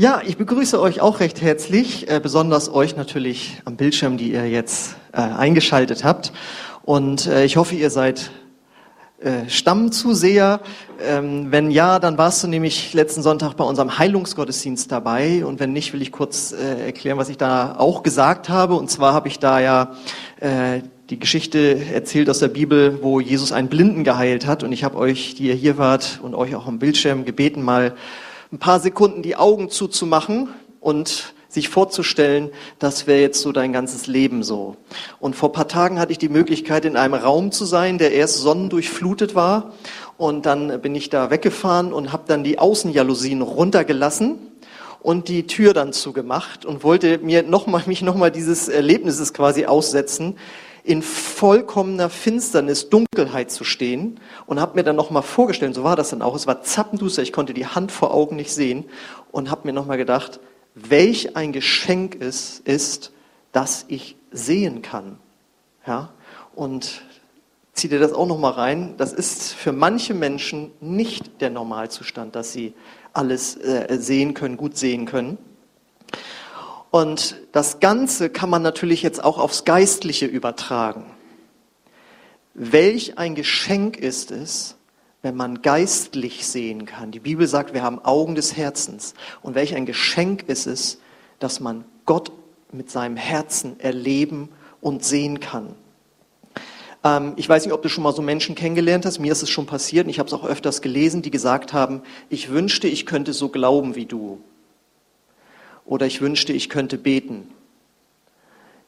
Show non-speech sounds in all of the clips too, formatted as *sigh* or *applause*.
Ja, ich begrüße euch auch recht herzlich, äh, besonders euch natürlich am Bildschirm, die ihr jetzt äh, eingeschaltet habt. Und äh, ich hoffe, ihr seid äh, Stammzuseher. Ähm, wenn ja, dann warst du nämlich letzten Sonntag bei unserem Heilungsgottesdienst dabei. Und wenn nicht, will ich kurz äh, erklären, was ich da auch gesagt habe. Und zwar habe ich da ja äh, die Geschichte erzählt aus der Bibel, wo Jesus einen Blinden geheilt hat. Und ich habe euch, die ihr hier wart und euch auch am Bildschirm gebeten, mal ein paar Sekunden die Augen zuzumachen und sich vorzustellen, das wäre jetzt so dein ganzes Leben so. Und vor paar Tagen hatte ich die Möglichkeit, in einem Raum zu sein, der erst sonnendurchflutet war. Und dann bin ich da weggefahren und habe dann die Außenjalousien runtergelassen und die Tür dann zugemacht und wollte mir noch mal, mich nochmal dieses Erlebnisses quasi aussetzen, in vollkommener Finsternis, Dunkelheit zu stehen und habe mir dann nochmal vorgestellt, so war das dann auch, es war zappenduster, ich konnte die Hand vor Augen nicht sehen und habe mir nochmal gedacht, welch ein Geschenk es ist, dass ich sehen kann. Ja? Und zieh dir das auch nochmal rein, das ist für manche Menschen nicht der Normalzustand, dass sie alles äh, sehen können, gut sehen können. Und das Ganze kann man natürlich jetzt auch aufs Geistliche übertragen. Welch ein Geschenk ist es, wenn man geistlich sehen kann. Die Bibel sagt, wir haben Augen des Herzens. Und welch ein Geschenk ist es, dass man Gott mit seinem Herzen erleben und sehen kann. Ähm, ich weiß nicht, ob du schon mal so Menschen kennengelernt hast. Mir ist es schon passiert und ich habe es auch öfters gelesen, die gesagt haben, ich wünschte, ich könnte so glauben wie du oder ich wünschte, ich könnte beten.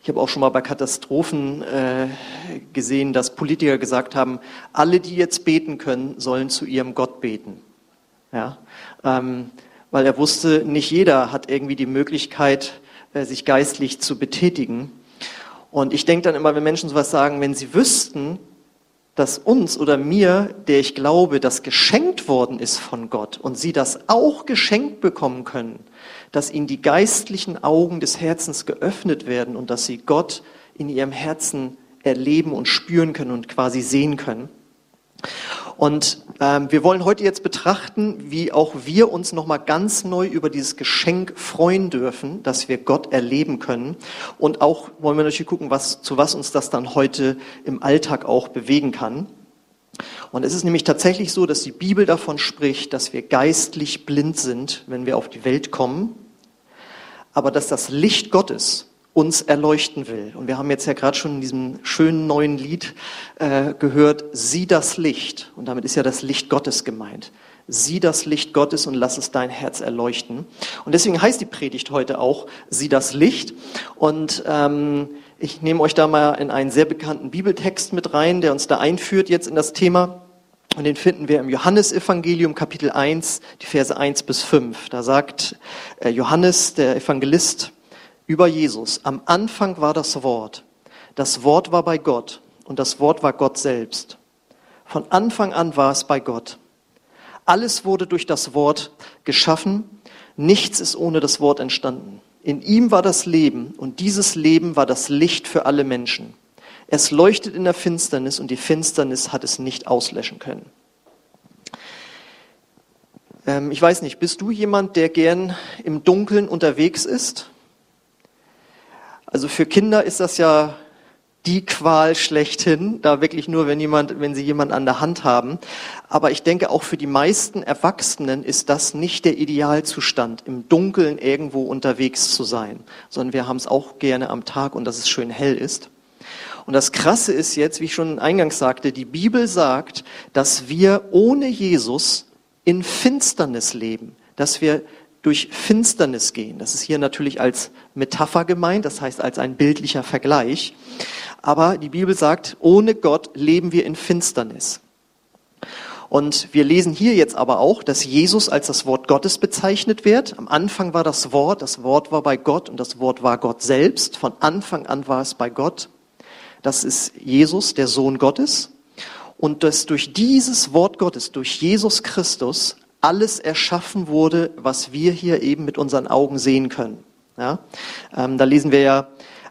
Ich habe auch schon mal bei Katastrophen äh, gesehen, dass Politiker gesagt haben, alle, die jetzt beten können, sollen zu ihrem Gott beten. Ja? Ähm, weil er wusste, nicht jeder hat irgendwie die Möglichkeit, äh, sich geistlich zu betätigen. Und ich denke dann immer, wenn Menschen sowas sagen, wenn sie wüssten, dass uns oder mir, der ich glaube, das geschenkt worden ist von Gott und sie das auch geschenkt bekommen können, dass ihnen die geistlichen Augen des Herzens geöffnet werden und dass sie Gott in ihrem Herzen erleben und spüren können und quasi sehen können. Und ähm, wir wollen heute jetzt betrachten, wie auch wir uns nochmal ganz neu über dieses Geschenk freuen dürfen, dass wir Gott erleben können. Und auch wollen wir natürlich gucken, was, zu was uns das dann heute im Alltag auch bewegen kann. Und es ist nämlich tatsächlich so, dass die Bibel davon spricht, dass wir geistlich blind sind, wenn wir auf die Welt kommen, aber dass das Licht Gottes uns erleuchten will. Und wir haben jetzt ja gerade schon in diesem schönen neuen Lied äh, gehört, sieh das Licht. Und damit ist ja das Licht Gottes gemeint. Sieh das Licht Gottes und lass es dein Herz erleuchten. Und deswegen heißt die Predigt heute auch, sieh das Licht. Und ähm, ich nehme euch da mal in einen sehr bekannten Bibeltext mit rein, der uns da einführt jetzt in das Thema. Und den finden wir im Johannesevangelium Kapitel 1, die Verse 1 bis 5. Da sagt äh, Johannes, der Evangelist, über Jesus. Am Anfang war das Wort. Das Wort war bei Gott und das Wort war Gott selbst. Von Anfang an war es bei Gott. Alles wurde durch das Wort geschaffen. Nichts ist ohne das Wort entstanden. In ihm war das Leben und dieses Leben war das Licht für alle Menschen. Es leuchtet in der Finsternis und die Finsternis hat es nicht auslöschen können. Ähm, ich weiß nicht, bist du jemand, der gern im Dunkeln unterwegs ist? Also für Kinder ist das ja die Qual schlechthin, da wirklich nur, wenn jemand, wenn sie jemand an der Hand haben. Aber ich denke, auch für die meisten Erwachsenen ist das nicht der Idealzustand, im Dunkeln irgendwo unterwegs zu sein, sondern wir haben es auch gerne am Tag und dass es schön hell ist. Und das Krasse ist jetzt, wie ich schon eingangs sagte, die Bibel sagt, dass wir ohne Jesus in Finsternis leben, dass wir durch Finsternis gehen. Das ist hier natürlich als Metapher gemeint, das heißt als ein bildlicher Vergleich. Aber die Bibel sagt, ohne Gott leben wir in Finsternis. Und wir lesen hier jetzt aber auch, dass Jesus als das Wort Gottes bezeichnet wird. Am Anfang war das Wort, das Wort war bei Gott und das Wort war Gott selbst. Von Anfang an war es bei Gott. Das ist Jesus, der Sohn Gottes. Und dass durch dieses Wort Gottes, durch Jesus Christus, alles erschaffen wurde, was wir hier eben mit unseren Augen sehen können. Ja? Ähm, da lesen wir ja,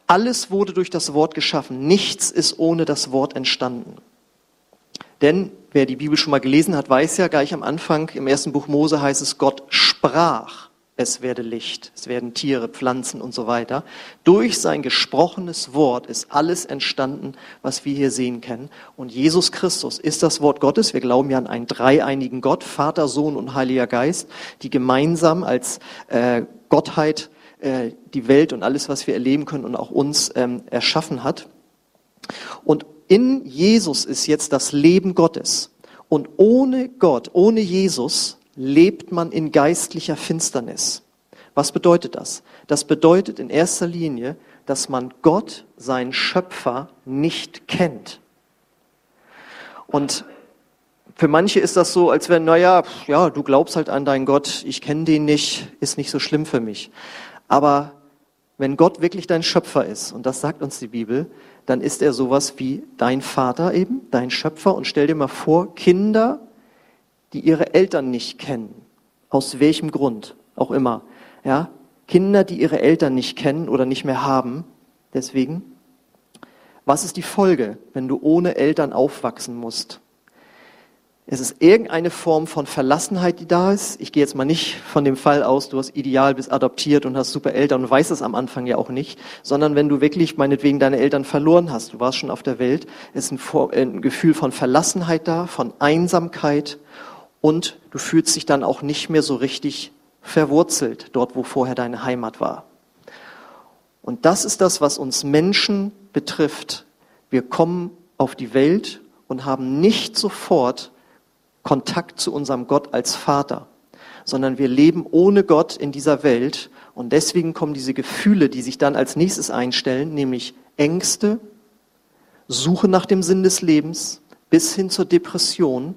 alles wurde durch das Wort geschaffen, nichts ist ohne das Wort entstanden. Denn wer die Bibel schon mal gelesen hat, weiß ja, gleich am Anfang im ersten Buch Mose heißt es, Gott sprach. Es werde Licht, es werden Tiere, Pflanzen und so weiter. Durch sein gesprochenes Wort ist alles entstanden, was wir hier sehen können. Und Jesus Christus ist das Wort Gottes. Wir glauben ja an einen dreieinigen Gott, Vater, Sohn und Heiliger Geist, die gemeinsam als äh, Gottheit äh, die Welt und alles, was wir erleben können und auch uns ähm, erschaffen hat. Und in Jesus ist jetzt das Leben Gottes. Und ohne Gott, ohne Jesus lebt man in geistlicher Finsternis. Was bedeutet das? Das bedeutet in erster Linie, dass man Gott, seinen Schöpfer, nicht kennt. Und für manche ist das so, als wenn, naja, ja, du glaubst halt an deinen Gott, ich kenne den nicht, ist nicht so schlimm für mich. Aber wenn Gott wirklich dein Schöpfer ist, und das sagt uns die Bibel, dann ist er sowas wie dein Vater eben, dein Schöpfer. Und stell dir mal vor, Kinder die ihre Eltern nicht kennen. Aus welchem Grund auch immer. Ja? Kinder, die ihre Eltern nicht kennen oder nicht mehr haben. Deswegen, was ist die Folge, wenn du ohne Eltern aufwachsen musst? Es ist irgendeine Form von Verlassenheit, die da ist. Ich gehe jetzt mal nicht von dem Fall aus, du hast ideal, bist adoptiert und hast super Eltern und weißt es am Anfang ja auch nicht, sondern wenn du wirklich meinetwegen deine Eltern verloren hast, du warst schon auf der Welt, ist ein, ein Gefühl von Verlassenheit da, von Einsamkeit und du fühlst dich dann auch nicht mehr so richtig verwurzelt dort, wo vorher deine Heimat war. Und das ist das, was uns Menschen betrifft. Wir kommen auf die Welt und haben nicht sofort Kontakt zu unserem Gott als Vater, sondern wir leben ohne Gott in dieser Welt und deswegen kommen diese Gefühle, die sich dann als nächstes einstellen, nämlich Ängste, Suche nach dem Sinn des Lebens bis hin zur Depression,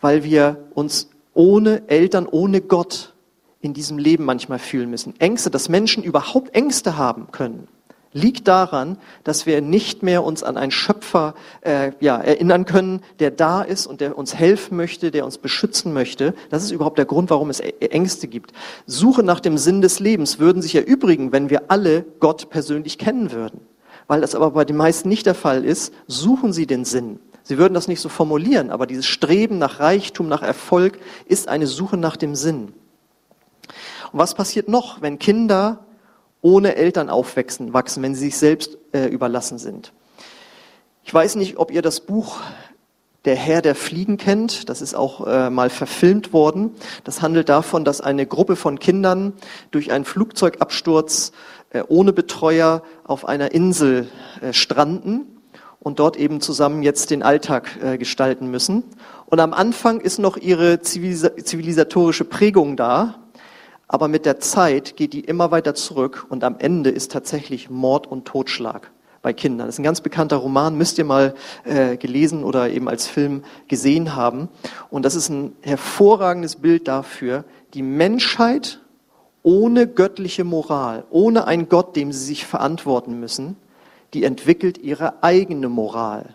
weil wir uns ohne Eltern, ohne Gott in diesem Leben manchmal fühlen müssen. Ängste, dass Menschen überhaupt Ängste haben können, liegt daran, dass wir nicht mehr uns an einen Schöpfer äh, ja, erinnern können, der da ist und der uns helfen möchte, der uns beschützen möchte. Das ist überhaupt der Grund, warum es Ängste gibt. Suche nach dem Sinn des Lebens würden sich erübrigen, wenn wir alle Gott persönlich kennen würden. Weil das aber bei den meisten nicht der Fall ist, suchen sie den Sinn. Sie würden das nicht so formulieren, aber dieses Streben nach Reichtum, nach Erfolg ist eine Suche nach dem Sinn. Und was passiert noch, wenn Kinder ohne Eltern aufwachsen, wachsen, wenn sie sich selbst äh, überlassen sind? Ich weiß nicht, ob ihr das Buch Der Herr der Fliegen kennt. Das ist auch äh, mal verfilmt worden. Das handelt davon, dass eine Gruppe von Kindern durch einen Flugzeugabsturz äh, ohne Betreuer auf einer Insel äh, stranden und dort eben zusammen jetzt den Alltag äh, gestalten müssen. Und am Anfang ist noch ihre zivilisatorische Prägung da, aber mit der Zeit geht die immer weiter zurück und am Ende ist tatsächlich Mord und Totschlag bei Kindern. Das ist ein ganz bekannter Roman, müsst ihr mal äh, gelesen oder eben als Film gesehen haben. Und das ist ein hervorragendes Bild dafür, die Menschheit ohne göttliche Moral, ohne einen Gott, dem sie sich verantworten müssen, die entwickelt ihre eigene Moral.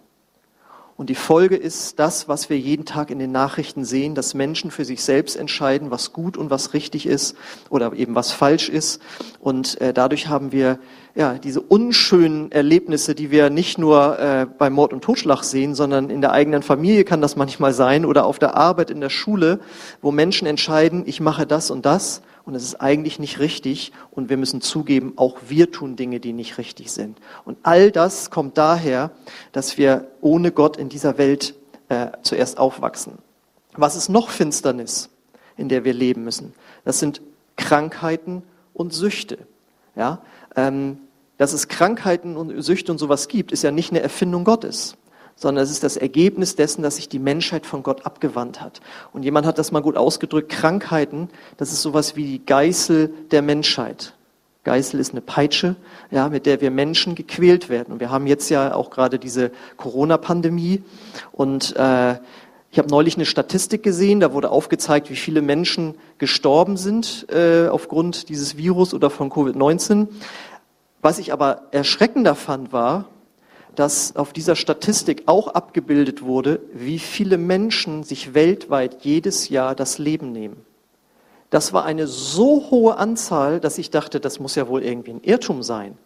Und die Folge ist das, was wir jeden Tag in den Nachrichten sehen, dass Menschen für sich selbst entscheiden, was gut und was richtig ist oder eben was falsch ist. Und äh, dadurch haben wir ja diese unschönen Erlebnisse, die wir nicht nur äh, bei Mord und Totschlag sehen, sondern in der eigenen Familie kann das manchmal sein oder auf der Arbeit, in der Schule, wo Menschen entscheiden, ich mache das und das und es ist eigentlich nicht richtig und wir müssen zugeben, auch wir tun Dinge, die nicht richtig sind. Und all das kommt daher, dass wir ohne Gott in dieser Welt äh, zuerst aufwachsen. Was ist noch Finsternis, in der wir leben müssen? Das sind Krankheiten und Süchte. Ja, ähm, dass es Krankheiten und Süchte und sowas gibt, ist ja nicht eine Erfindung Gottes sondern es ist das Ergebnis dessen, dass sich die Menschheit von Gott abgewandt hat. Und jemand hat das mal gut ausgedrückt, Krankheiten, das ist sowas wie die Geißel der Menschheit. Geißel ist eine Peitsche, ja, mit der wir Menschen gequält werden. Und wir haben jetzt ja auch gerade diese Corona-Pandemie. Und äh, ich habe neulich eine Statistik gesehen, da wurde aufgezeigt, wie viele Menschen gestorben sind äh, aufgrund dieses Virus oder von Covid-19. Was ich aber erschreckender fand, war, dass auf dieser Statistik auch abgebildet wurde, wie viele Menschen sich weltweit jedes Jahr das Leben nehmen. Das war eine so hohe Anzahl, dass ich dachte, das muss ja wohl irgendwie ein Irrtum sein.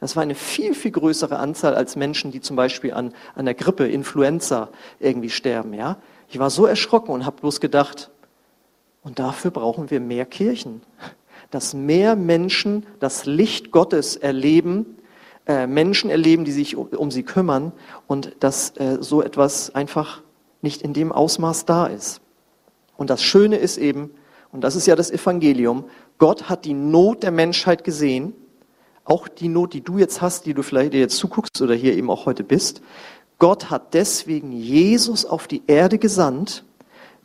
Das war eine viel, viel größere Anzahl als Menschen, die zum Beispiel an, an der Grippe, Influenza irgendwie sterben. Ja? Ich war so erschrocken und habe bloß gedacht, und dafür brauchen wir mehr Kirchen. dass mehr Menschen das Licht Gottes erleben, äh, Menschen erleben, die sich um, sie kümmern und dass äh, so etwas einfach nicht in dem Ausmaß da ist. Und das Schöne ist eben, und das ist ja das Evangelium, Gott hat die Not der Menschheit gesehen, auch die Not, die du jetzt hast, die du vielleicht jetzt zuguckst oder hier eben auch heute bist. Gott hat deswegen Jesus auf die Erde gesandt,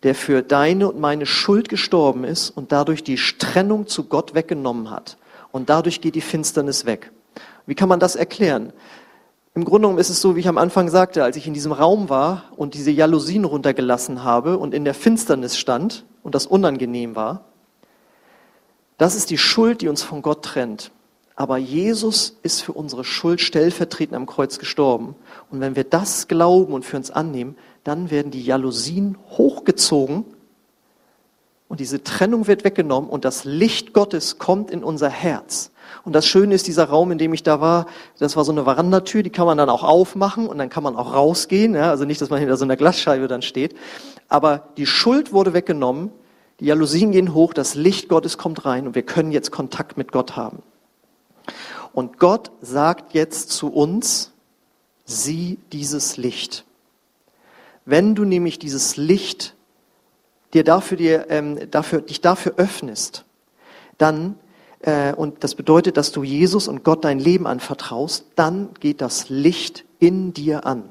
der für deine und meine Schuld gestorben ist und dadurch die Trennung zu Gott weggenommen hat. Und dadurch geht die Finsternis weg. Wie kann man das erklären? Im Grunde genommen ist es so, wie ich am Anfang sagte, als ich in diesem Raum war und diese Jalousien runtergelassen habe und in der Finsternis stand und das unangenehm war. Das ist die Schuld, die uns von Gott trennt. Aber Jesus ist für unsere Schuld stellvertretend am Kreuz gestorben. Und wenn wir das glauben und für uns annehmen, dann werden die Jalousien hochgezogen und diese Trennung wird weggenommen und das Licht Gottes kommt in unser Herz. Und das Schöne ist, dieser Raum, in dem ich da war, das war so eine Verandatür, die kann man dann auch aufmachen und dann kann man auch rausgehen. Ja? Also nicht, dass man hinter so einer Glasscheibe dann steht. Aber die Schuld wurde weggenommen, die Jalousien gehen hoch, das Licht Gottes kommt rein und wir können jetzt Kontakt mit Gott haben. Und Gott sagt jetzt zu uns, sieh dieses Licht. Wenn du nämlich dieses Licht dir dafür, dir, ähm, dafür, dich dafür öffnest, dann, äh, und das bedeutet, dass du Jesus und Gott dein Leben anvertraust, dann geht das Licht in dir an.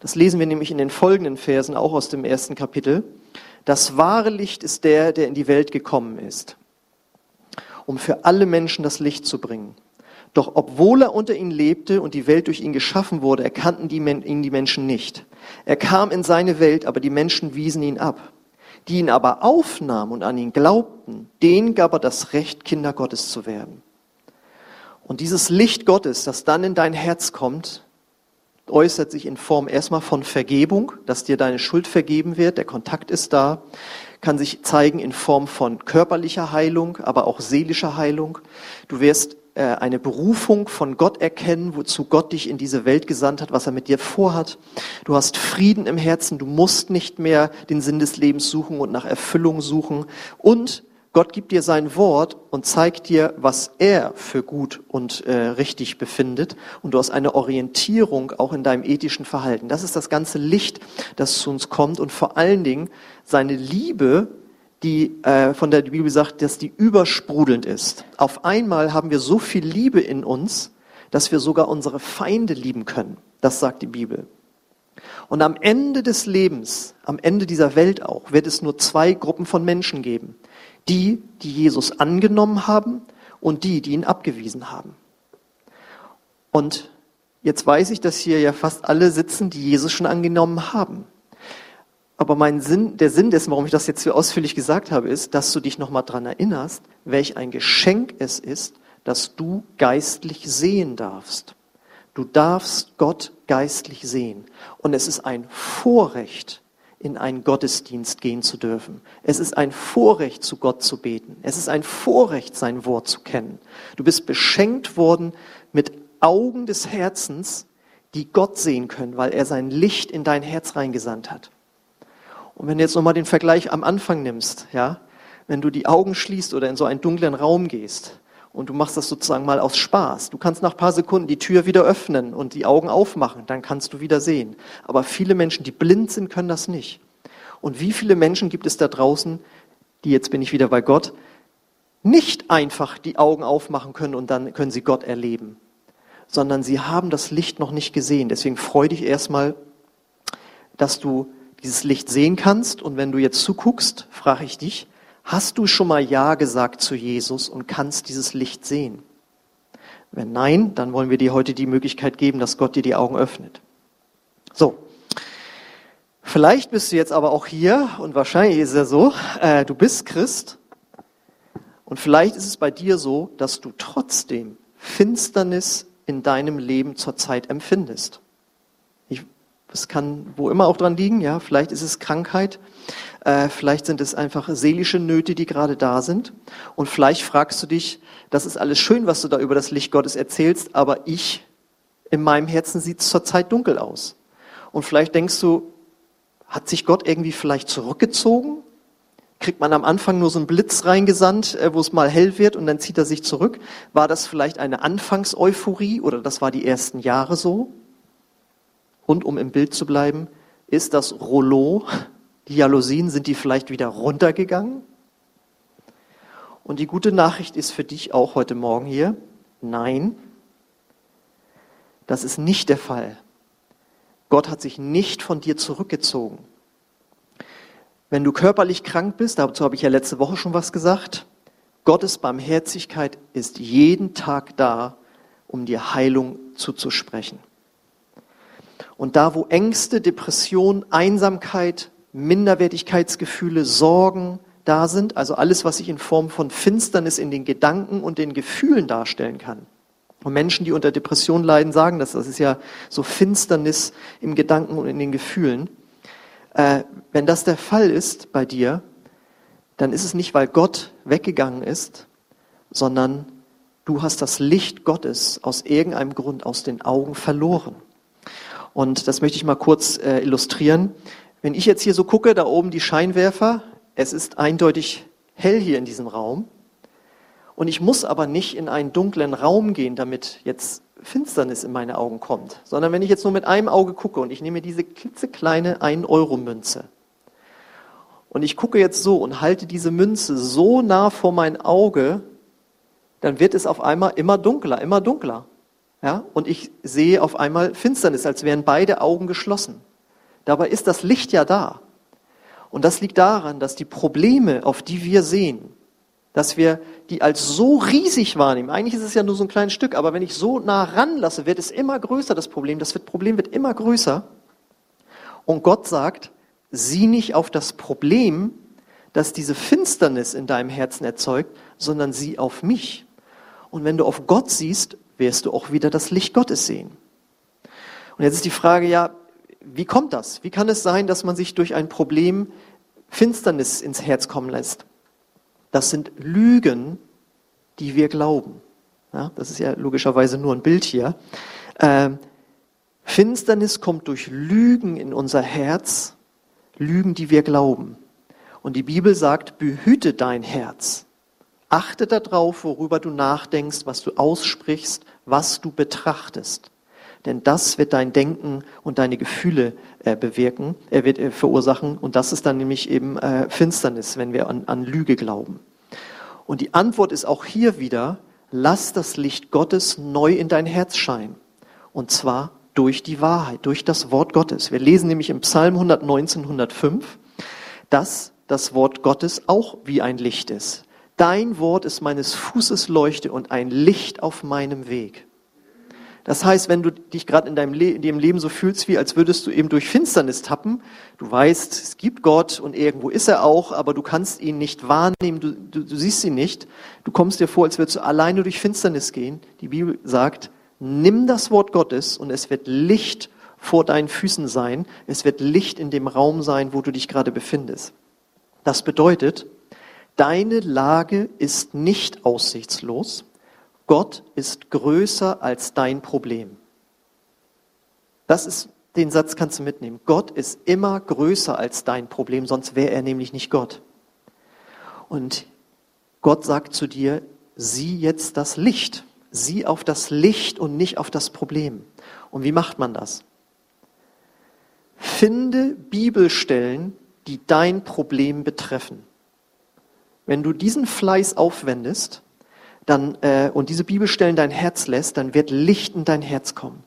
Das lesen wir nämlich in den folgenden Versen, auch aus dem ersten Kapitel. Das wahre Licht ist der, der in die Welt gekommen ist, um für alle Menschen das Licht zu bringen. Doch obwohl er unter ihnen lebte und die Welt durch ihn geschaffen wurde, erkannten die, ihn die Menschen nicht. Er kam in seine Welt, aber die Menschen wiesen ihn ab. Die ihn aber aufnahmen und an ihn glaubten, denen gab er das Recht, Kinder Gottes zu werden. Und dieses Licht Gottes, das dann in dein Herz kommt, äußert sich in Form erstmal von Vergebung, dass dir deine Schuld vergeben wird, der Kontakt ist da, kann sich zeigen in Form von körperlicher Heilung, aber auch seelischer Heilung. Du wirst äh, eine Berufung von Gott erkennen, wozu Gott dich in diese Welt gesandt hat, was er mit dir vorhat. Du hast Frieden im Herzen, du musst nicht mehr den Sinn des Lebens suchen und nach Erfüllung suchen. Und Gott gibt dir sein Wort und zeigt dir, was er für gut und äh, richtig befindet. Und du hast eine Orientierung auch in deinem ethischen Verhalten. Das ist das ganze Licht, das zu uns kommt und vor allen Dingen seine Liebe die äh, von der Bibel sagt, dass die übersprudelnd ist. Auf einmal haben wir so viel Liebe in uns, dass wir sogar unsere Feinde lieben können. Das sagt die Bibel. Und am Ende des Lebens, am Ende dieser Welt auch, wird es nur zwei Gruppen von Menschen geben. Die, die Jesus angenommen haben und die, die ihn abgewiesen haben. Und jetzt weiß ich, dass hier ja fast alle sitzen, die Jesus schon angenommen haben. Aber mein Sinn, der Sinn dessen, warum ich das jetzt so ausführlich gesagt habe, ist, dass du dich nochmal dran erinnerst, welch ein Geschenk es ist, dass du geistlich sehen darfst. Du darfst Gott geistlich sehen. Und es ist ein Vorrecht, in einen Gottesdienst gehen zu dürfen. Es ist ein Vorrecht, zu Gott zu beten. Es ist ein Vorrecht, sein Wort zu kennen. Du bist beschenkt worden mit Augen des Herzens, die Gott sehen können, weil er sein Licht in dein Herz reingesandt hat. Und wenn du jetzt nochmal den Vergleich am Anfang nimmst, ja, wenn du die Augen schließt oder in so einen dunklen Raum gehst und du machst das sozusagen mal aus Spaß, du kannst nach ein paar Sekunden die Tür wieder öffnen und die Augen aufmachen, dann kannst du wieder sehen. Aber viele Menschen, die blind sind, können das nicht. Und wie viele Menschen gibt es da draußen, die jetzt bin ich wieder bei Gott, nicht einfach die Augen aufmachen können und dann können sie Gott erleben, sondern sie haben das Licht noch nicht gesehen. Deswegen freu dich erstmal, dass du dieses Licht sehen kannst. Und wenn du jetzt zuguckst, frage ich dich, hast du schon mal Ja gesagt zu Jesus und kannst dieses Licht sehen? Wenn nein, dann wollen wir dir heute die Möglichkeit geben, dass Gott dir die Augen öffnet. So. Vielleicht bist du jetzt aber auch hier und wahrscheinlich ist es ja so, äh, du bist Christ und vielleicht ist es bei dir so, dass du trotzdem Finsternis in deinem Leben zurzeit empfindest. Das kann wo immer auch dran liegen, ja. Vielleicht ist es Krankheit, äh, vielleicht sind es einfach seelische Nöte, die gerade da sind. Und vielleicht fragst du dich, das ist alles schön, was du da über das Licht Gottes erzählst, aber ich, in meinem Herzen sieht es zurzeit dunkel aus. Und vielleicht denkst du, hat sich Gott irgendwie vielleicht zurückgezogen? kriegt man am Anfang nur so einen Blitz reingesandt, äh, wo es mal hell wird und dann zieht er sich zurück. War das vielleicht eine Anfangseuphorie oder das war die ersten Jahre so? Und um im Bild zu bleiben, ist das Rollo, die Jalousien, sind die vielleicht wieder runtergegangen? Und die gute Nachricht ist für dich auch heute Morgen hier, nein, das ist nicht der Fall. Gott hat sich nicht von dir zurückgezogen. Wenn du körperlich krank bist, dazu habe ich ja letzte Woche schon was gesagt, Gottes Barmherzigkeit ist jeden Tag da, um dir Heilung zuzusprechen. Und da, wo Ängste, Depression, Einsamkeit, Minderwertigkeitsgefühle, Sorgen da sind, also alles, was sich in Form von Finsternis in den Gedanken und den Gefühlen darstellen kann. Und Menschen, die unter Depression leiden, sagen das. Das ist ja so Finsternis im Gedanken und in den Gefühlen. Äh, wenn das der Fall ist bei dir, dann ist es nicht, weil Gott weggegangen ist, sondern du hast das Licht Gottes aus irgendeinem Grund aus den Augen verloren. Und das möchte ich mal kurz äh, illustrieren. Wenn ich jetzt hier so gucke, da oben die Scheinwerfer, es ist eindeutig hell hier in diesem Raum. Und ich muss aber nicht in einen dunklen Raum gehen, damit jetzt Finsternis in meine Augen kommt, sondern wenn ich jetzt nur mit einem Auge gucke und ich nehme diese klitzekleine 1-Euro-Münze und ich gucke jetzt so und halte diese Münze so nah vor mein Auge, dann wird es auf einmal immer dunkler, immer dunkler. Ja? Und ich sehe auf einmal Finsternis, als wären beide Augen geschlossen. Dabei ist das Licht ja da. Und das liegt daran, dass die Probleme, auf die wir sehen, dass wir die als so riesig wahrnehmen. Eigentlich ist es ja nur so ein kleines Stück, aber wenn ich so nah ranlasse, wird es immer größer, das Problem. Das Problem wird immer größer. Und Gott sagt, sieh nicht auf das Problem, das diese Finsternis in deinem Herzen erzeugt, sondern sieh auf mich. Und wenn du auf Gott siehst, wirst du auch wieder das Licht Gottes sehen. Und jetzt ist die Frage, ja, wie kommt das? Wie kann es sein, dass man sich durch ein Problem Finsternis ins Herz kommen lässt? Das sind Lügen, die wir glauben. Ja, das ist ja logischerweise nur ein Bild hier. Ähm, Finsternis kommt durch Lügen in unser Herz, Lügen, die wir glauben. Und die Bibel sagt, behüte dein Herz. Achte darauf, worüber du nachdenkst, was du aussprichst, was du betrachtest. Denn das wird dein Denken und deine Gefühle äh, bewirken, er wird äh, verursachen. Und das ist dann nämlich eben äh, Finsternis, wenn wir an, an Lüge glauben. Und die Antwort ist auch hier wieder, lass das Licht Gottes neu in dein Herz scheinen. Und zwar durch die Wahrheit, durch das Wort Gottes. Wir lesen nämlich im Psalm 119, 105, dass das Wort Gottes auch wie ein Licht ist. Dein Wort ist meines Fußes Leuchte und ein Licht auf meinem Weg. Das heißt, wenn du dich gerade in deinem Le in dem Leben so fühlst, wie als würdest du eben durch Finsternis tappen, du weißt, es gibt Gott und irgendwo ist er auch, aber du kannst ihn nicht wahrnehmen, du, du, du siehst ihn nicht. Du kommst dir vor, als würdest du alleine durch Finsternis gehen. Die Bibel sagt, nimm das Wort Gottes und es wird Licht vor deinen Füßen sein. Es wird Licht in dem Raum sein, wo du dich gerade befindest. Das bedeutet, deine Lage ist nicht aussichtslos Gott ist größer als dein Problem. Das ist, den Satz kannst du mitnehmen. Gott ist immer größer als dein Problem, sonst wäre er nämlich nicht Gott. Und Gott sagt zu dir, sieh jetzt das Licht. Sieh auf das Licht und nicht auf das Problem. Und wie macht man das? Finde Bibelstellen, die dein Problem betreffen. Wenn du diesen Fleiß aufwendest, dann, äh, und diese Bibelstellen dein Herz lässt, dann wird Licht in dein Herz kommen.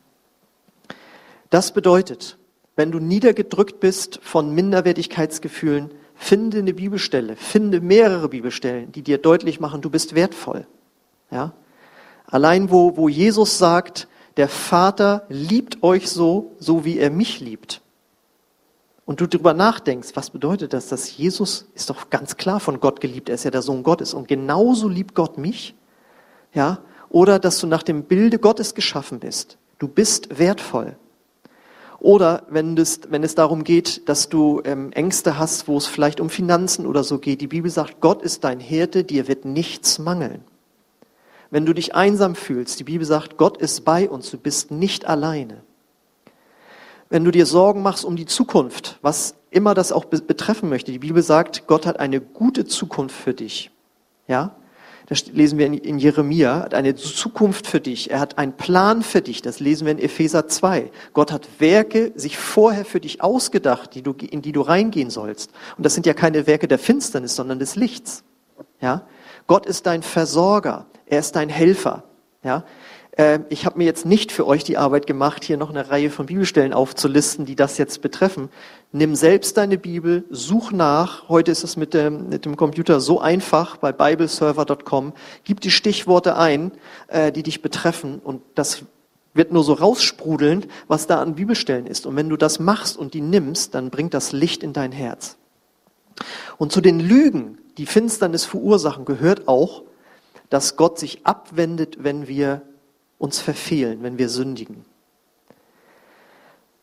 Das bedeutet, wenn du niedergedrückt bist von Minderwertigkeitsgefühlen, finde eine Bibelstelle, finde mehrere Bibelstellen, die dir deutlich machen, du bist wertvoll. Ja? Allein wo, wo Jesus sagt, der Vater liebt euch so, so wie er mich liebt. Und du darüber nachdenkst, was bedeutet das, dass Jesus ist doch ganz klar von Gott geliebt, er ist ja der Sohn Gottes und genauso liebt Gott mich ja, oder dass du nach dem Bilde Gottes geschaffen bist. Du bist wertvoll. Oder wenn es, wenn es darum geht, dass du ähm, Ängste hast, wo es vielleicht um Finanzen oder so geht. Die Bibel sagt, Gott ist dein Hirte, dir wird nichts mangeln. Wenn du dich einsam fühlst, die Bibel sagt, Gott ist bei uns, du bist nicht alleine. Wenn du dir Sorgen machst um die Zukunft, was immer das auch betreffen möchte. Die Bibel sagt, Gott hat eine gute Zukunft für dich. Ja? Das lesen wir in, Jeremia, hat eine Zukunft für dich. Er hat einen Plan für dich. Das lesen wir in Epheser 2. Gott hat Werke sich vorher für dich ausgedacht, die du, in die du reingehen sollst. Und das sind ja keine Werke der Finsternis, sondern des Lichts. Ja? Gott ist dein Versorger. Er ist dein Helfer. Ja? Äh, ich habe mir jetzt nicht für euch die Arbeit gemacht, hier noch eine Reihe von Bibelstellen aufzulisten, die das jetzt betreffen. Nimm selbst deine Bibel, such nach. Heute ist es mit dem, mit dem Computer so einfach bei bibleserver.com. Gib die Stichworte ein, äh, die dich betreffen und das wird nur so raussprudeln, was da an Bibelstellen ist. Und wenn du das machst und die nimmst, dann bringt das Licht in dein Herz. Und zu den Lügen, die Finsternis verursachen, gehört auch, dass Gott sich abwendet, wenn wir uns verfehlen, wenn wir sündigen.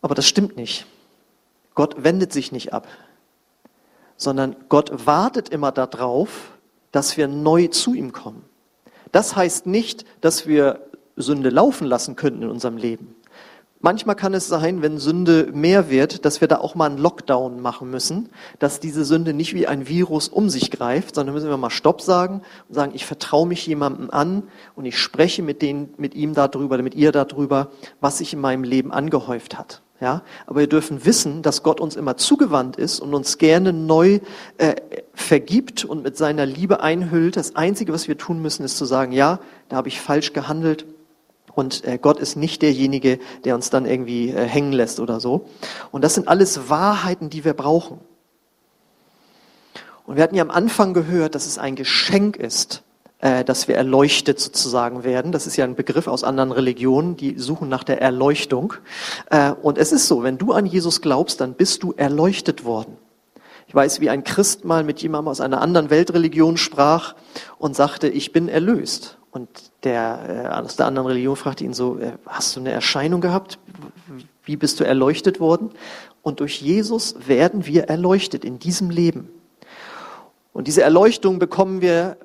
Aber das stimmt nicht. Gott wendet sich nicht ab, sondern Gott wartet immer darauf, dass wir neu zu ihm kommen. Das heißt nicht, dass wir Sünde laufen lassen könnten in unserem Leben. Manchmal kann es sein, wenn Sünde mehr wird, dass wir da auch mal einen Lockdown machen müssen, dass diese Sünde nicht wie ein Virus um sich greift, sondern müssen wir mal Stopp sagen und sagen, ich vertraue mich jemandem an und ich spreche mit, denen, mit ihm darüber, mit ihr darüber, was sich in meinem Leben angehäuft hat. Ja, aber wir dürfen wissen, dass Gott uns immer zugewandt ist und uns gerne neu äh, vergibt und mit seiner Liebe einhüllt. Das Einzige, was wir tun müssen, ist zu sagen, ja, da habe ich falsch gehandelt und äh, Gott ist nicht derjenige, der uns dann irgendwie äh, hängen lässt oder so. Und das sind alles Wahrheiten, die wir brauchen. Und wir hatten ja am Anfang gehört, dass es ein Geschenk ist, äh, dass wir erleuchtet sozusagen werden. Das ist ja ein Begriff aus anderen Religionen, die suchen nach der Erleuchtung. Und es ist so, wenn du an Jesus glaubst, dann bist du erleuchtet worden. Ich weiß, wie ein Christ mal mit jemandem aus einer anderen Weltreligion sprach und sagte, ich bin erlöst. Und der äh, aus der anderen Religion fragte ihn so, äh, hast du eine Erscheinung gehabt? Wie bist du erleuchtet worden? Und durch Jesus werden wir erleuchtet in diesem Leben. Und diese Erleuchtung bekommen wir,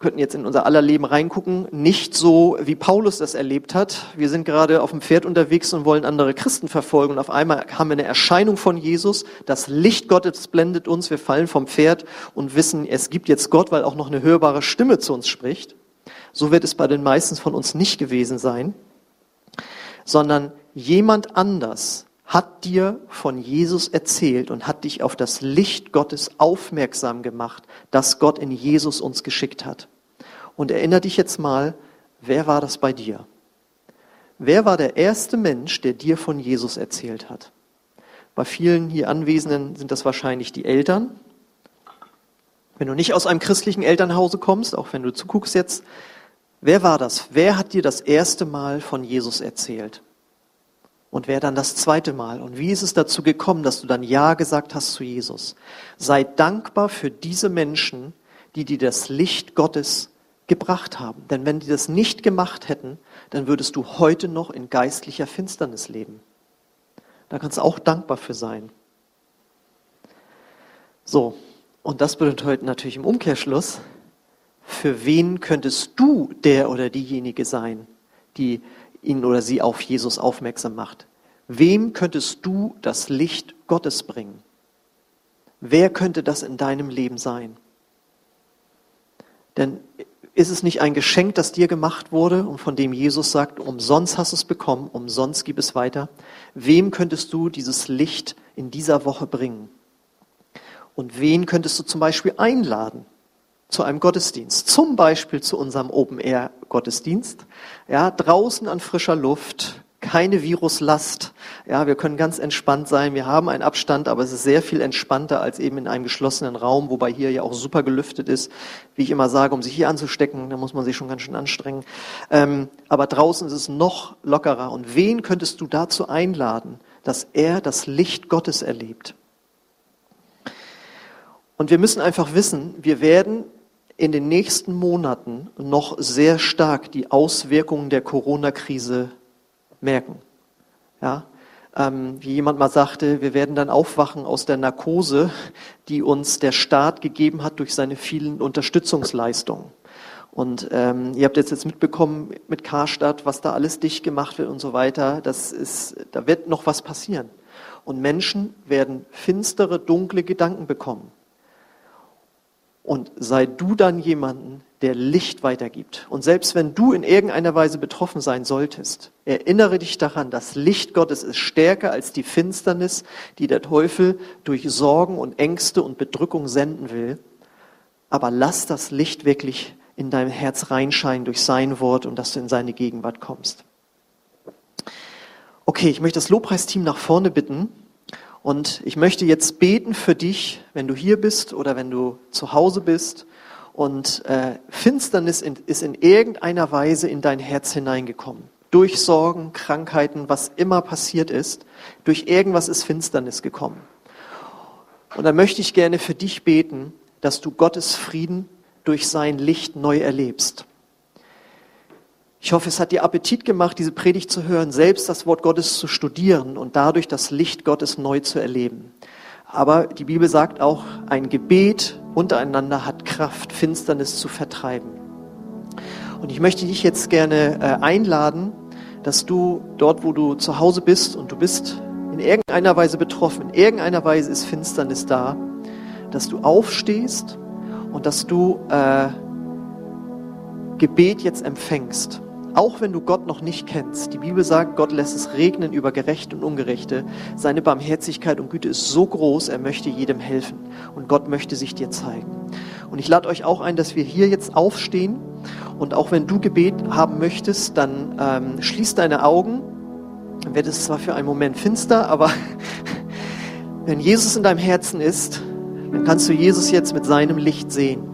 könnten jetzt in unser aller Leben reingucken, nicht so, wie Paulus das erlebt hat. Wir sind gerade auf dem Pferd unterwegs und wollen andere Christen verfolgen. Und auf einmal haben wir eine Erscheinung von Jesus. Das Licht Gottes blendet uns. Wir fallen vom Pferd und wissen, es gibt jetzt Gott, weil auch noch eine hörbare Stimme zu uns spricht. So wird es bei den meisten von uns nicht gewesen sein, sondern jemand anders hat dir von Jesus erzählt und hat dich auf das Licht Gottes aufmerksam gemacht, das Gott in Jesus uns geschickt hat. Und erinnere dich jetzt mal, wer war das bei dir? Wer war der erste Mensch, der dir von Jesus erzählt hat? Bei vielen hier Anwesenden sind das wahrscheinlich die Eltern. Wenn du nicht aus einem christlichen Elternhause kommst, auch wenn du zuguckst jetzt, Wer war das? Wer hat dir das erste Mal von Jesus erzählt? Und wer dann das zweite Mal? Und wie ist es dazu gekommen, dass du dann Ja gesagt hast zu Jesus? Sei dankbar für diese Menschen, die dir das Licht Gottes gebracht haben. Denn wenn die das nicht gemacht hätten, dann würdest du heute noch in geistlicher Finsternis leben. Da kannst du auch dankbar für sein. So, und das bedeutet natürlich im Umkehrschluss, für wen könntest du der oder diejenige sein, die ihn oder sie auf Jesus aufmerksam macht? Wem könntest du das Licht Gottes bringen? Wer könnte das in deinem Leben sein? Denn ist es nicht ein Geschenk, das dir gemacht wurde und von dem Jesus sagt, umsonst hast du es bekommen, umsonst gib es weiter? Wem könntest du dieses Licht in dieser Woche bringen? Und wen könntest du zum Beispiel einladen? Zu einem Gottesdienst, zum Beispiel zu unserem Open-Air-Gottesdienst, ja, draußen an frischer Luft, keine Viruslast, ja, wir können ganz entspannt sein, wir haben einen Abstand, aber es ist sehr viel entspannter als eben in einem geschlossenen Raum, wobei hier ja auch super gelüftet ist, wie ich immer sage, um sich hier anzustecken, da muss man sich schon ganz schön anstrengen, ähm, aber draußen ist es noch lockerer und wen könntest du dazu einladen, dass er das Licht Gottes erlebt? Und wir müssen einfach wissen, wir werden in den nächsten Monaten noch sehr stark die Auswirkungen der Corona-Krise merken. Ja, ähm, wie jemand mal sagte, wir werden dann aufwachen aus der Narkose, die uns der Staat gegeben hat durch seine vielen Unterstützungsleistungen. Und ähm, ihr habt jetzt jetzt mitbekommen mit Karstadt, was da alles dicht gemacht wird und so weiter. Das ist, da wird noch was passieren. Und Menschen werden finstere, dunkle Gedanken bekommen. Und sei du dann jemanden, der Licht weitergibt. Und selbst wenn du in irgendeiner Weise betroffen sein solltest, erinnere dich daran, das Licht Gottes ist stärker als die Finsternis, die der Teufel durch Sorgen und Ängste und Bedrückung senden will. Aber lass das Licht wirklich in dein Herz reinscheinen durch sein Wort und dass du in seine Gegenwart kommst. Okay, ich möchte das Lobpreisteam nach vorne bitten. Und ich möchte jetzt beten für dich, wenn du hier bist oder wenn du zu Hause bist und äh, Finsternis in, ist in irgendeiner Weise in dein Herz hineingekommen. Durch Sorgen, Krankheiten, was immer passiert ist, durch irgendwas ist Finsternis gekommen. Und dann möchte ich gerne für dich beten, dass du Gottes Frieden durch sein Licht neu erlebst. Ich hoffe, es hat dir Appetit gemacht, diese Predigt zu hören, selbst das Wort Gottes zu studieren und dadurch das Licht Gottes neu zu erleben. Aber die Bibel sagt auch, ein Gebet untereinander hat Kraft, Finsternis zu vertreiben. Und ich möchte dich jetzt gerne äh, einladen, dass du dort, wo du zu Hause bist und du bist in irgendeiner Weise betroffen, in irgendeiner Weise ist Finsternis da, dass du aufstehst und dass du äh, Gebet jetzt empfängst. Auch wenn du Gott noch nicht kennst, die Bibel sagt, Gott lässt es regnen über Gerechte und Ungerechte. Seine Barmherzigkeit und Güte ist so groß, er möchte jedem helfen. Und Gott möchte sich dir zeigen. Und ich lade euch auch ein, dass wir hier jetzt aufstehen. Und auch wenn du Gebet haben möchtest, dann ähm, schließ deine Augen. Dann wird es zwar für einen Moment finster, aber *laughs* wenn Jesus in deinem Herzen ist, dann kannst du Jesus jetzt mit seinem Licht sehen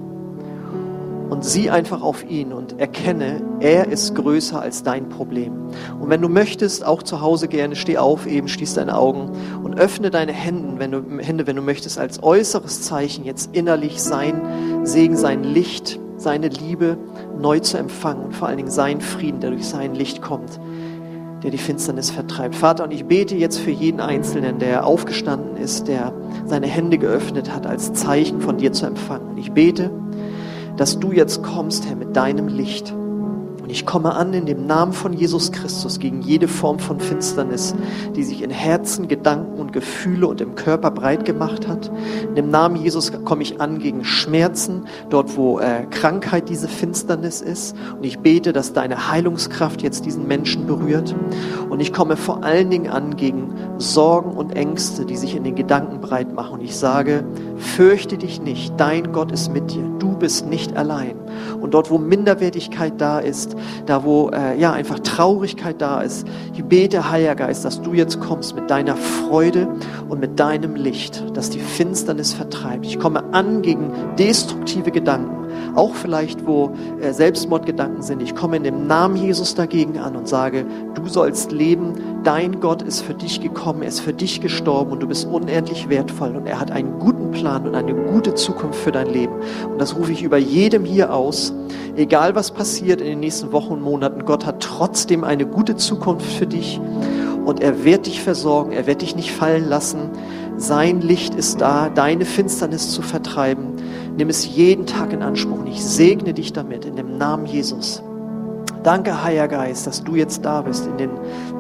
und sieh einfach auf ihn und erkenne, er ist größer als dein Problem. Und wenn du möchtest, auch zu Hause gerne, steh auf, eben schließ deine Augen und öffne deine Hände, wenn du, Hände, wenn du möchtest, als äußeres Zeichen jetzt innerlich sein Segen, sein Licht, seine Liebe neu zu empfangen und vor allen Dingen sein Frieden, der durch sein Licht kommt, der die Finsternis vertreibt. Vater, und ich bete jetzt für jeden Einzelnen, der aufgestanden ist, der seine Hände geöffnet hat, als Zeichen von dir zu empfangen. Und ich bete, dass du jetzt kommst, Herr, mit deinem Licht. Ich komme an in dem Namen von Jesus Christus gegen jede Form von Finsternis, die sich in Herzen, Gedanken und Gefühle und im Körper breit gemacht hat. In dem Namen Jesus komme ich an gegen Schmerzen, dort wo äh, Krankheit diese Finsternis ist. Und ich bete, dass deine Heilungskraft jetzt diesen Menschen berührt. Und ich komme vor allen Dingen an gegen Sorgen und Ängste, die sich in den Gedanken breit machen. Und ich sage, fürchte dich nicht, dein Gott ist mit dir. Du bist nicht allein. Und dort, wo Minderwertigkeit da ist, da wo äh, ja einfach Traurigkeit da ist. Ich bete, Heiliger Geist, dass du jetzt kommst mit deiner Freude und mit deinem Licht, dass die Finsternis vertreibt. Ich komme an gegen destruktive Gedanken, auch vielleicht wo äh, Selbstmordgedanken sind. Ich komme in dem Namen Jesus dagegen an und sage, du sollst leben, dein Gott ist für dich gekommen, er ist für dich gestorben und du bist unendlich wertvoll und er hat einen guten Plan und eine gute Zukunft für dein Leben. Und das rufe ich über jedem hier aus, egal was passiert in den nächsten Wochen und Monaten, Gott hat trotzdem eine gute Zukunft für dich und er wird dich versorgen, er wird dich nicht fallen lassen. Sein Licht ist da, deine Finsternis zu vertreiben. Nimm es jeden Tag in Anspruch und ich segne dich damit in dem Namen Jesus. Danke, Heiliger Geist, dass du jetzt da bist in den,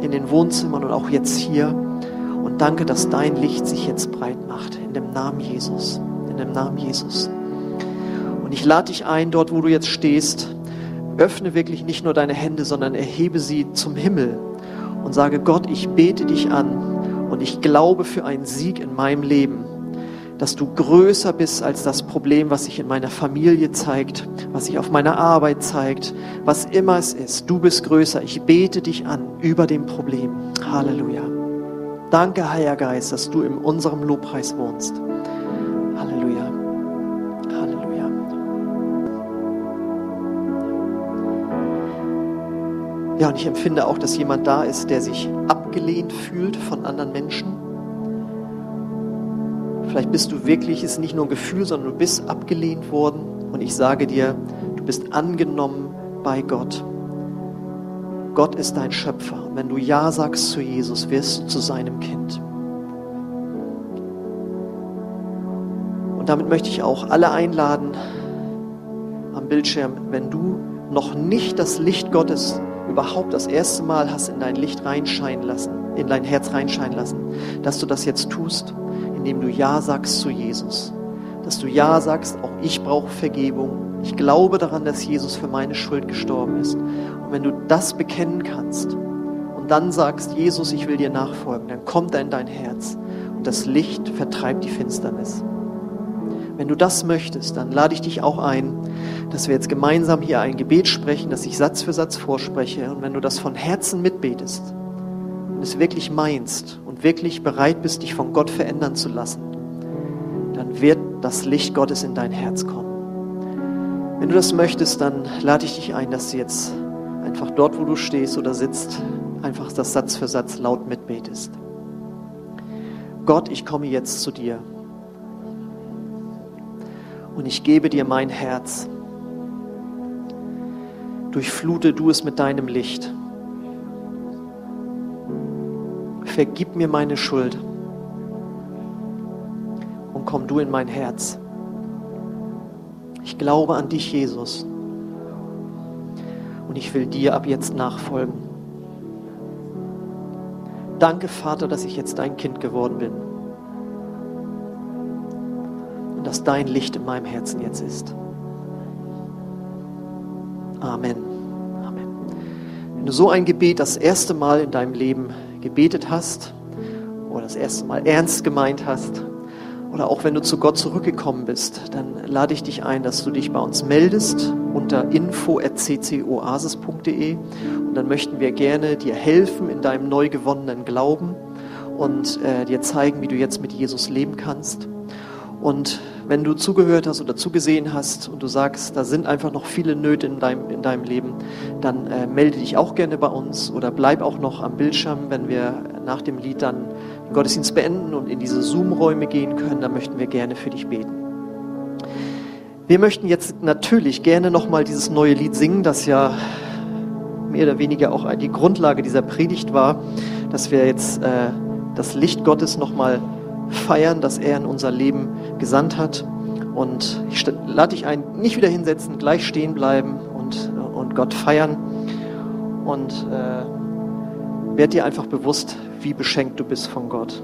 in den Wohnzimmern und auch jetzt hier. Danke, dass dein Licht sich jetzt breit macht in dem Namen Jesus. In dem Namen Jesus. Und ich lade dich ein, dort wo du jetzt stehst, öffne wirklich nicht nur deine Hände, sondern erhebe sie zum Himmel und sage, Gott, ich bete dich an und ich glaube für einen Sieg in meinem Leben, dass du größer bist als das Problem, was sich in meiner Familie zeigt, was sich auf meiner Arbeit zeigt, was immer es ist. Du bist größer. Ich bete dich an über dem Problem. Halleluja. Danke, Heiliger Geist, dass du in unserem Lobpreis wohnst. Halleluja. Ja, und ich empfinde auch, dass jemand da ist, der sich abgelehnt fühlt von anderen Menschen. Vielleicht bist du wirklich, ist nicht nur ein Gefühl, sondern du bist abgelehnt worden. Und ich sage dir, du bist angenommen bei Gott. Gott ist dein Schöpfer. Wenn du Ja sagst zu Jesus, wirst du zu seinem Kind. Und damit möchte ich auch alle einladen am Bildschirm, wenn du noch nicht das Licht Gottes überhaupt das erste Mal hast in dein Licht reinscheinen lassen, in dein Herz reinscheinen lassen, dass du das jetzt tust, indem du Ja sagst zu Jesus. Dass du Ja sagst, auch ich brauche Vergebung. Ich glaube daran, dass Jesus für meine Schuld gestorben ist. Wenn du das bekennen kannst und dann sagst, Jesus, ich will dir nachfolgen, dann kommt er in dein Herz und das Licht vertreibt die Finsternis. Wenn du das möchtest, dann lade ich dich auch ein, dass wir jetzt gemeinsam hier ein Gebet sprechen, das ich Satz für Satz vorspreche. Und wenn du das von Herzen mitbetest und es wirklich meinst und wirklich bereit bist, dich von Gott verändern zu lassen, dann wird das Licht Gottes in dein Herz kommen. Wenn du das möchtest, dann lade ich dich ein, dass du jetzt einfach dort, wo du stehst oder sitzt, einfach das Satz für Satz laut mitbetest. Gott, ich komme jetzt zu dir und ich gebe dir mein Herz. Durchflute du es mit deinem Licht. Vergib mir meine Schuld und komm du in mein Herz. Ich glaube an dich, Jesus. Und ich will dir ab jetzt nachfolgen. Danke, Vater, dass ich jetzt dein Kind geworden bin und dass dein Licht in meinem Herzen jetzt ist. Amen. Amen. Wenn du so ein Gebet das erste Mal in deinem Leben gebetet hast oder das erste Mal ernst gemeint hast oder auch wenn du zu Gott zurückgekommen bist, dann lade ich dich ein, dass du dich bei uns meldest unter info.ccoasis.de und dann möchten wir gerne dir helfen in deinem neu gewonnenen Glauben und äh, dir zeigen, wie du jetzt mit Jesus leben kannst. Und wenn du zugehört hast oder zugesehen hast und du sagst, da sind einfach noch viele Nöte in deinem, in deinem Leben, dann äh, melde dich auch gerne bei uns oder bleib auch noch am Bildschirm, wenn wir nach dem Lied dann den Gottesdienst beenden und in diese Zoom-Räume gehen können, dann möchten wir gerne für dich beten. Wir möchten jetzt natürlich gerne nochmal dieses neue Lied singen, das ja mehr oder weniger auch die Grundlage dieser Predigt war, dass wir jetzt äh, das Licht Gottes nochmal feiern, dass er in unser Leben gesandt hat. Und ich lade dich ein, nicht wieder hinsetzen, gleich stehen bleiben und, und Gott feiern. Und äh, werd dir einfach bewusst, wie beschenkt du bist von Gott.